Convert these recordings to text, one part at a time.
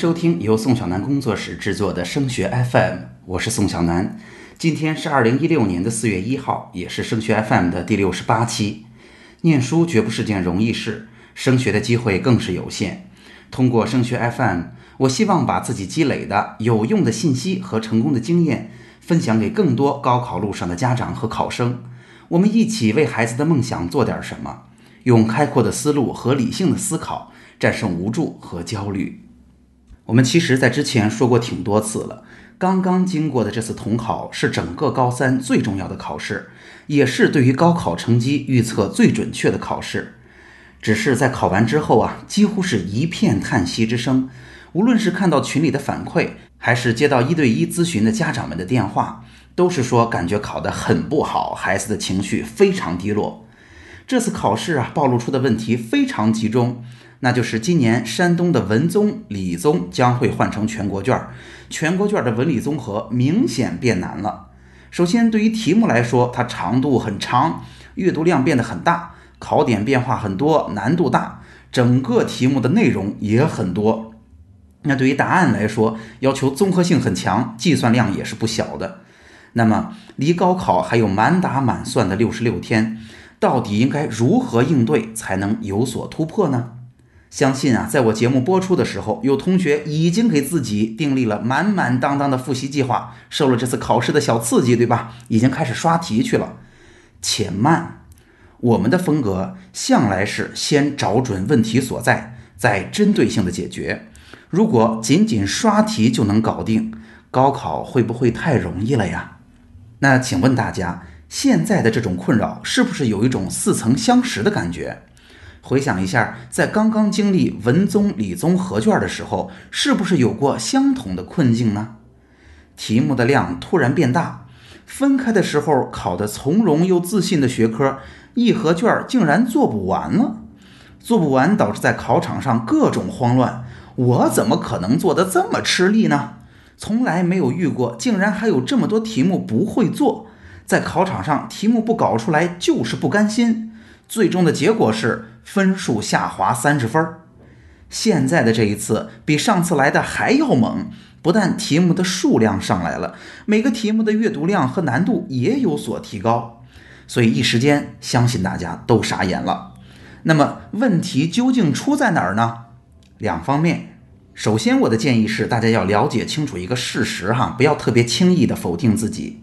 收听由宋小南工作室制作的升学 FM，我是宋小南。今天是二零一六年的四月一号，也是升学 FM 的第六十八期。念书绝不是件容易事，升学的机会更是有限。通过升学 FM，我希望把自己积累的有用的信息和成功的经验分享给更多高考路上的家长和考生。我们一起为孩子的梦想做点什么，用开阔的思路和理性的思考战胜无助和焦虑。我们其实，在之前说过挺多次了。刚刚经过的这次统考是整个高三最重要的考试，也是对于高考成绩预测最准确的考试。只是在考完之后啊，几乎是一片叹息之声。无论是看到群里的反馈，还是接到一对一咨询的家长们的电话，都是说感觉考得很不好，孩子的情绪非常低落。这次考试啊，暴露出的问题非常集中。那就是今年山东的文综、理综将会换成全国卷，全国卷的文理综合明显变难了。首先，对于题目来说，它长度很长，阅读量变得很大，考点变化很多，难度大，整个题目的内容也很多。那对于答案来说，要求综合性很强，计算量也是不小的。那么，离高考还有满打满算的六十六天，到底应该如何应对才能有所突破呢？相信啊，在我节目播出的时候，有同学已经给自己订立了满满当当的复习计划，受了这次考试的小刺激，对吧？已经开始刷题去了。且慢，我们的风格向来是先找准问题所在，再针对性的解决。如果仅仅刷题就能搞定，高考会不会太容易了呀？那请问大家，现在的这种困扰是不是有一种似曾相识的感觉？回想一下，在刚刚经历文综、理综合卷的时候，是不是有过相同的困境呢？题目的量突然变大，分开的时候考得从容又自信的学科，一合卷竟然做不完了。做不完导致在考场上各种慌乱，我怎么可能做得这么吃力呢？从来没有遇过，竟然还有这么多题目不会做，在考场上题目不搞出来就是不甘心。最终的结果是。分数下滑三十分，现在的这一次比上次来的还要猛，不但题目的数量上来了，每个题目的阅读量和难度也有所提高，所以一时间相信大家都傻眼了。那么问题究竟出在哪儿呢？两方面，首先我的建议是大家要了解清楚一个事实哈，不要特别轻易的否定自己。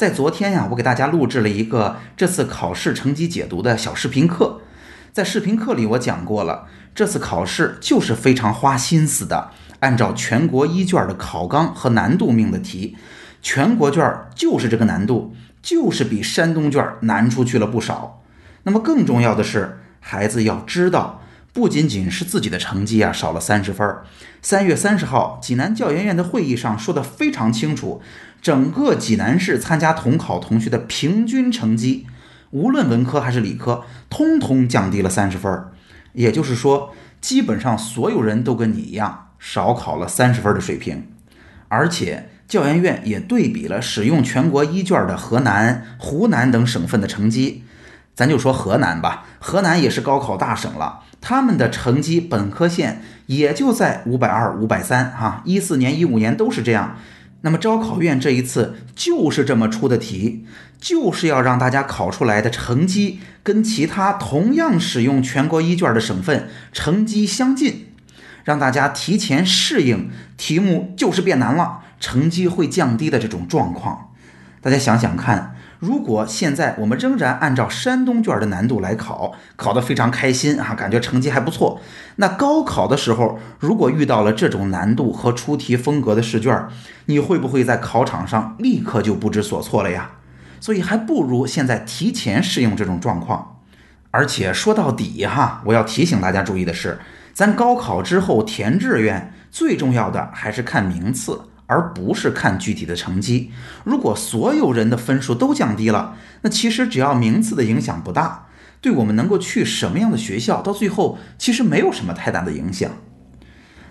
在昨天呀，我给大家录制了一个这次考试成绩解读的小视频课。在视频课里，我讲过了，这次考试就是非常花心思的，按照全国一卷的考纲和难度命的题，全国卷就是这个难度，就是比山东卷难出去了不少。那么更重要的是，孩子要知道，不仅仅是自己的成绩啊少了三十分。三月三十号，济南教研院的会议上说的非常清楚，整个济南市参加统考同学的平均成绩。无论文科还是理科，通通降低了三十分，也就是说，基本上所有人都跟你一样少考了三十分的水平。而且教研院也对比了使用全国一卷的河南、湖南等省份的成绩，咱就说河南吧，河南也是高考大省了，他们的成绩本科线也就在五百二、五百三，哈，一四年、一五年都是这样。那么招考院这一次就是这么出的题，就是要让大家考出来的成绩跟其他同样使用全国一卷的省份成绩相近，让大家提前适应题目就是变难了，成绩会降低的这种状况。大家想想看。如果现在我们仍然按照山东卷的难度来考，考得非常开心啊，感觉成绩还不错。那高考的时候，如果遇到了这种难度和出题风格的试卷，你会不会在考场上立刻就不知所措了呀？所以还不如现在提前适应这种状况。而且说到底哈，我要提醒大家注意的是，咱高考之后填志愿，最重要的还是看名次。而不是看具体的成绩。如果所有人的分数都降低了，那其实只要名次的影响不大，对我们能够去什么样的学校，到最后其实没有什么太大的影响。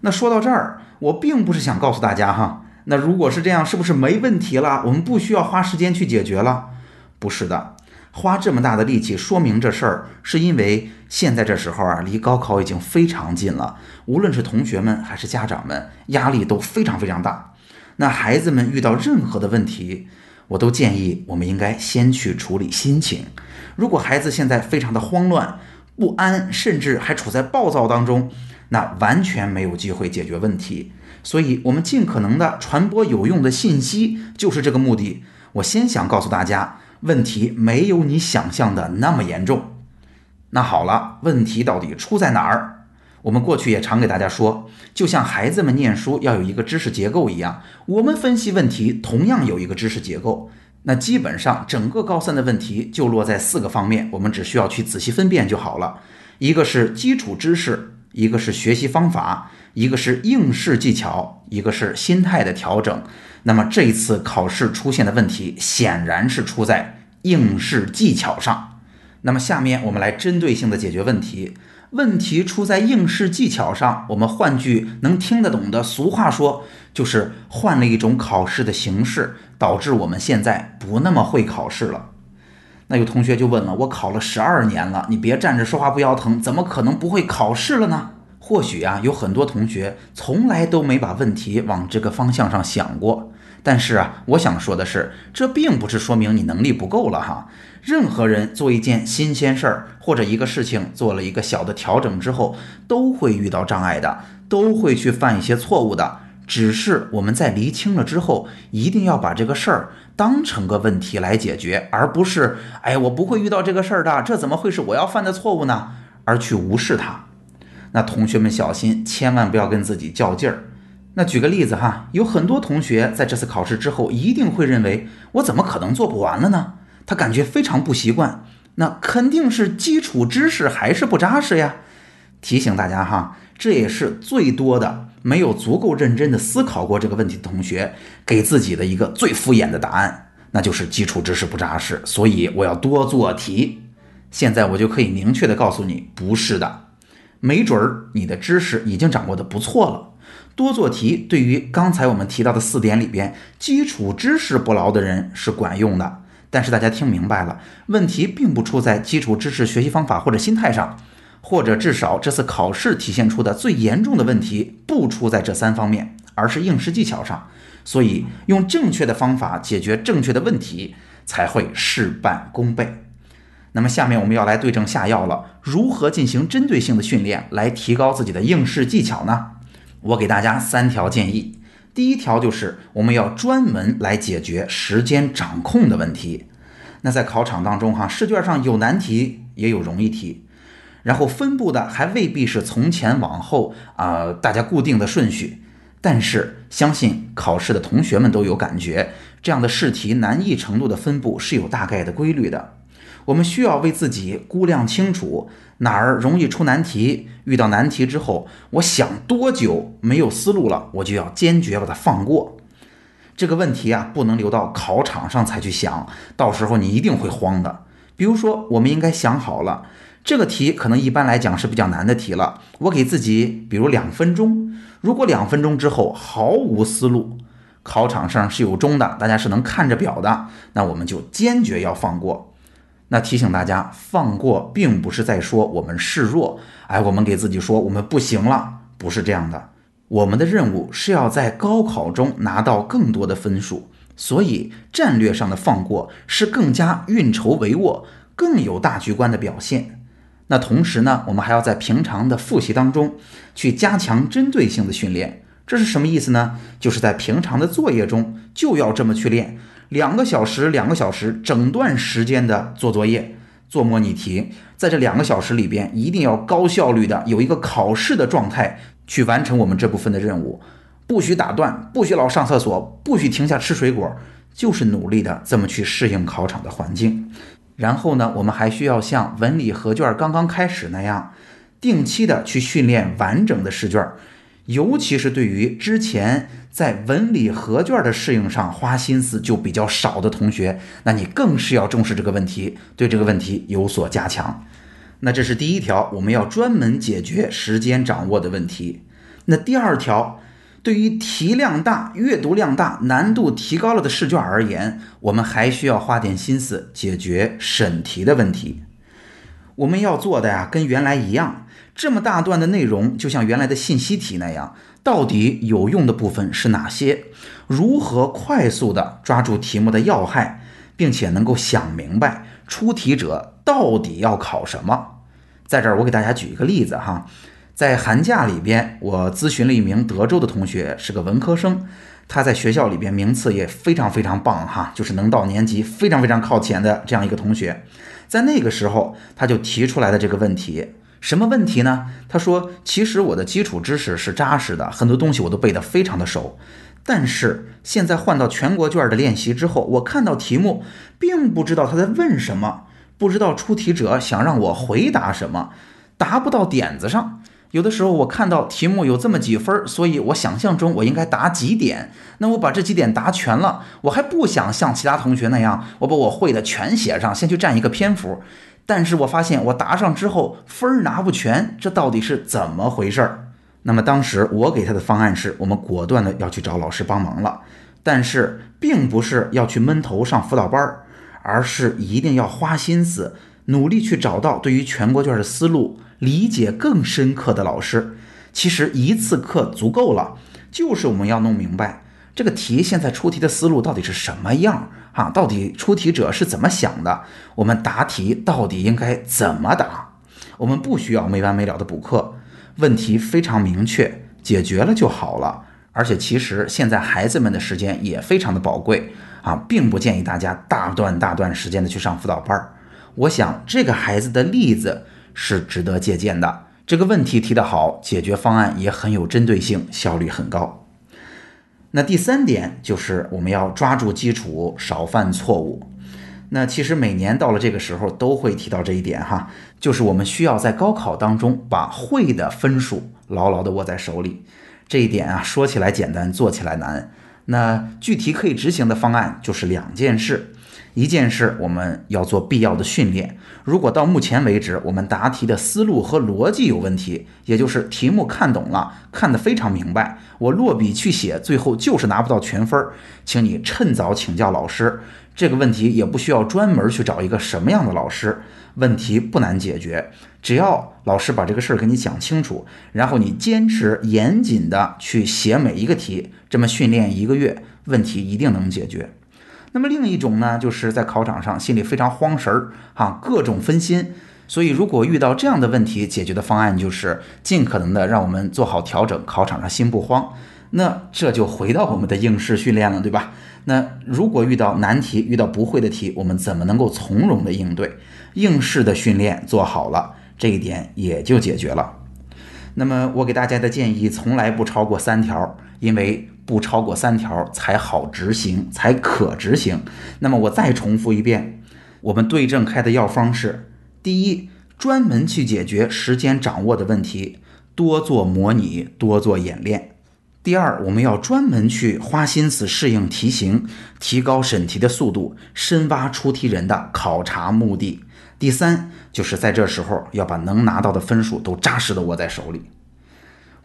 那说到这儿，我并不是想告诉大家哈，那如果是这样，是不是没问题了？我们不需要花时间去解决了？不是的，花这么大的力气说明这事儿，是因为现在这时候啊，离高考已经非常近了，无论是同学们还是家长们，压力都非常非常大。那孩子们遇到任何的问题，我都建议我们应该先去处理心情。如果孩子现在非常的慌乱、不安，甚至还处在暴躁当中，那完全没有机会解决问题。所以，我们尽可能的传播有用的信息，就是这个目的。我先想告诉大家，问题没有你想象的那么严重。那好了，问题到底出在哪儿？我们过去也常给大家说，就像孩子们念书要有一个知识结构一样，我们分析问题同样有一个知识结构。那基本上整个高三的问题就落在四个方面，我们只需要去仔细分辨就好了。一个是基础知识，一个是学习方法。一个是应试技巧，一个是心态的调整。那么这一次考试出现的问题，显然是出在应试技巧上。那么下面我们来针对性的解决问题。问题出在应试技巧上，我们换句能听得懂的俗话说，就是换了一种考试的形式，导致我们现在不那么会考试了。那有同学就问了：我考了十二年了，你别站着说话不腰疼，怎么可能不会考试了呢？或许啊，有很多同学从来都没把问题往这个方向上想过。但是啊，我想说的是，这并不是说明你能力不够了哈。任何人做一件新鲜事儿或者一个事情做了一个小的调整之后，都会遇到障碍的，都会去犯一些错误的。只是我们在厘清了之后，一定要把这个事儿当成个问题来解决，而不是哎，我不会遇到这个事儿的，这怎么会是我要犯的错误呢？而去无视它。那同学们小心，千万不要跟自己较劲儿。那举个例子哈，有很多同学在这次考试之后，一定会认为我怎么可能做不完了呢？他感觉非常不习惯。那肯定是基础知识还是不扎实呀。提醒大家哈，这也是最多的没有足够认真的思考过这个问题的同学给自己的一个最敷衍的答案，那就是基础知识不扎实，所以我要多做题。现在我就可以明确的告诉你，不是的。没准儿你的知识已经掌握的不错了，多做题对于刚才我们提到的四点里边基础知识不牢的人是管用的。但是大家听明白了，问题并不出在基础知识学习方法或者心态上，或者至少这次考试体现出的最严重的问题不出在这三方面，而是应试技巧上。所以用正确的方法解决正确的问题，才会事半功倍。那么下面我们要来对症下药了，如何进行针对性的训练来提高自己的应试技巧呢？我给大家三条建议。第一条就是我们要专门来解决时间掌控的问题。那在考场当中哈，试卷上有难题也有容易题，然后分布的还未必是从前往后啊大家固定的顺序，但是相信考试的同学们都有感觉，这样的试题难易程度的分布是有大概的规律的。我们需要为自己估量清楚哪儿容易出难题，遇到难题之后，我想多久没有思路了，我就要坚决把它放过。这个问题啊，不能留到考场上才去想，到时候你一定会慌的。比如说，我们应该想好了，这个题可能一般来讲是比较难的题了，我给自己比如两分钟，如果两分钟之后毫无思路，考场上是有钟的，大家是能看着表的，那我们就坚决要放过。那提醒大家，放过并不是在说我们示弱，哎，我们给自己说我们不行了，不是这样的。我们的任务是要在高考中拿到更多的分数，所以战略上的放过是更加运筹帷幄、更有大局观的表现。那同时呢，我们还要在平常的复习当中去加强针对性的训练。这是什么意思呢？就是在平常的作业中就要这么去练。两个小时，两个小时，整段时间的做作业、做模拟题，在这两个小时里边，一定要高效率的有一个考试的状态去完成我们这部分的任务，不许打断，不许老上厕所，不许停下吃水果，就是努力的这么去适应考场的环境。然后呢，我们还需要像文理合卷刚刚开始那样，定期的去训练完整的试卷。尤其是对于之前在文理合卷的适应上花心思就比较少的同学，那你更是要重视这个问题，对这个问题有所加强。那这是第一条，我们要专门解决时间掌握的问题。那第二条，对于题量大、阅读量大、难度提高了的试卷而言，我们还需要花点心思解决审题的问题。我们要做的呀，跟原来一样，这么大段的内容，就像原来的信息题那样，到底有用的部分是哪些？如何快速的抓住题目的要害，并且能够想明白出题者到底要考什么？在这儿，我给大家举一个例子哈，在寒假里边，我咨询了一名德州的同学，是个文科生，他在学校里边名次也非常非常棒哈，就是能到年级非常非常靠前的这样一个同学。在那个时候，他就提出来的这个问题，什么问题呢？他说：“其实我的基础知识是扎实的，很多东西我都背得非常的熟。但是现在换到全国卷的练习之后，我看到题目，并不知道他在问什么，不知道出题者想让我回答什么，答不到点子上。”有的时候我看到题目有这么几分，所以我想象中我应该答几点。那我把这几点答全了，我还不想像其他同学那样，我把我会的全写上，先去占一个篇幅。但是我发现我答上之后分儿拿不全，这到底是怎么回事儿？那么当时我给他的方案是我们果断的要去找老师帮忙了，但是并不是要去闷头上辅导班儿，而是一定要花心思，努力去找到对于全国卷的思路。理解更深刻的老师，其实一次课足够了。就是我们要弄明白这个题现在出题的思路到底是什么样啊？到底出题者是怎么想的？我们答题到底应该怎么答？我们不需要没完没了的补课，问题非常明确，解决了就好了。而且其实现在孩子们的时间也非常的宝贵啊，并不建议大家大段大段时间的去上辅导班儿。我想这个孩子的例子。是值得借鉴的。这个问题提得好，解决方案也很有针对性，效率很高。那第三点就是我们要抓住基础，少犯错误。那其实每年到了这个时候都会提到这一点哈，就是我们需要在高考当中把会的分数牢牢的握在手里。这一点啊，说起来简单，做起来难。那具体可以执行的方案就是两件事。一件事，我们要做必要的训练。如果到目前为止，我们答题的思路和逻辑有问题，也就是题目看懂了，看得非常明白，我落笔去写，最后就是拿不到全分，请你趁早请教老师。这个问题也不需要专门去找一个什么样的老师，问题不难解决，只要老师把这个事儿给你讲清楚，然后你坚持严谨的去写每一个题，这么训练一个月，问题一定能解决。那么另一种呢，就是在考场上心里非常慌神儿，哈，各种分心。所以如果遇到这样的问题，解决的方案就是尽可能的让我们做好调整，考场上心不慌。那这就回到我们的应试训练了，对吧？那如果遇到难题，遇到不会的题，我们怎么能够从容的应对？应试的训练做好了，这一点也就解决了。那么我给大家的建议从来不超过三条，因为。不超过三条才好执行，才可执行。那么我再重复一遍，我们对症开的药方是：第一，专门去解决时间掌握的问题，多做模拟，多做演练；第二，我们要专门去花心思适应题型，提高审题的速度，深挖出题人的考察目的；第三，就是在这时候要把能拿到的分数都扎实的握在手里。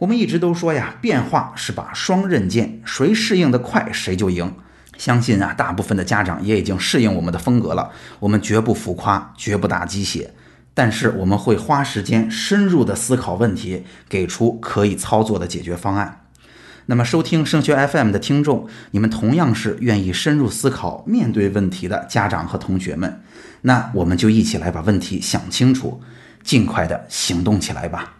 我们一直都说呀，变化是把双刃剑，谁适应的快，谁就赢。相信啊，大部分的家长也已经适应我们的风格了。我们绝不浮夸，绝不打鸡血，但是我们会花时间深入的思考问题，给出可以操作的解决方案。那么，收听升学 FM 的听众，你们同样是愿意深入思考、面对问题的家长和同学们，那我们就一起来把问题想清楚，尽快的行动起来吧。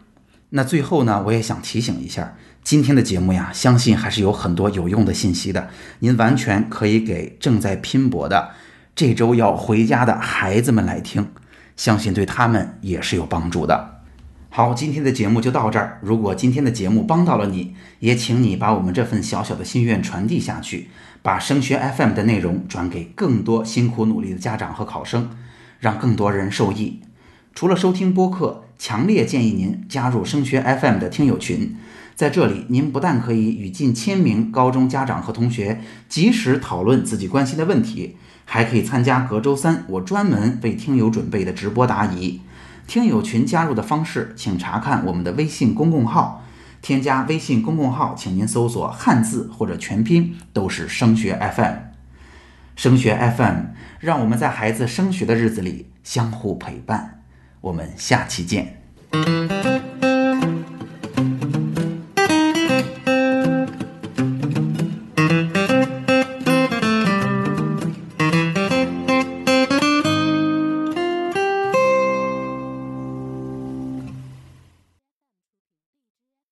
那最后呢，我也想提醒一下，今天的节目呀，相信还是有很多有用的信息的。您完全可以给正在拼搏的、这周要回家的孩子们来听，相信对他们也是有帮助的。好，今天的节目就到这儿。如果今天的节目帮到了你，也请你把我们这份小小的心愿传递下去，把升学 FM 的内容转给更多辛苦努力的家长和考生，让更多人受益。除了收听播客。强烈建议您加入升学 FM 的听友群，在这里，您不但可以与近千名高中家长和同学及时讨论自己关心的问题，还可以参加隔周三我专门为听友准备的直播答疑。听友群加入的方式，请查看我们的微信公共号，添加微信公众号，请您搜索汉字或者全拼，都是升学 FM。升学 FM，让我们在孩子升学的日子里相互陪伴。我们下期见。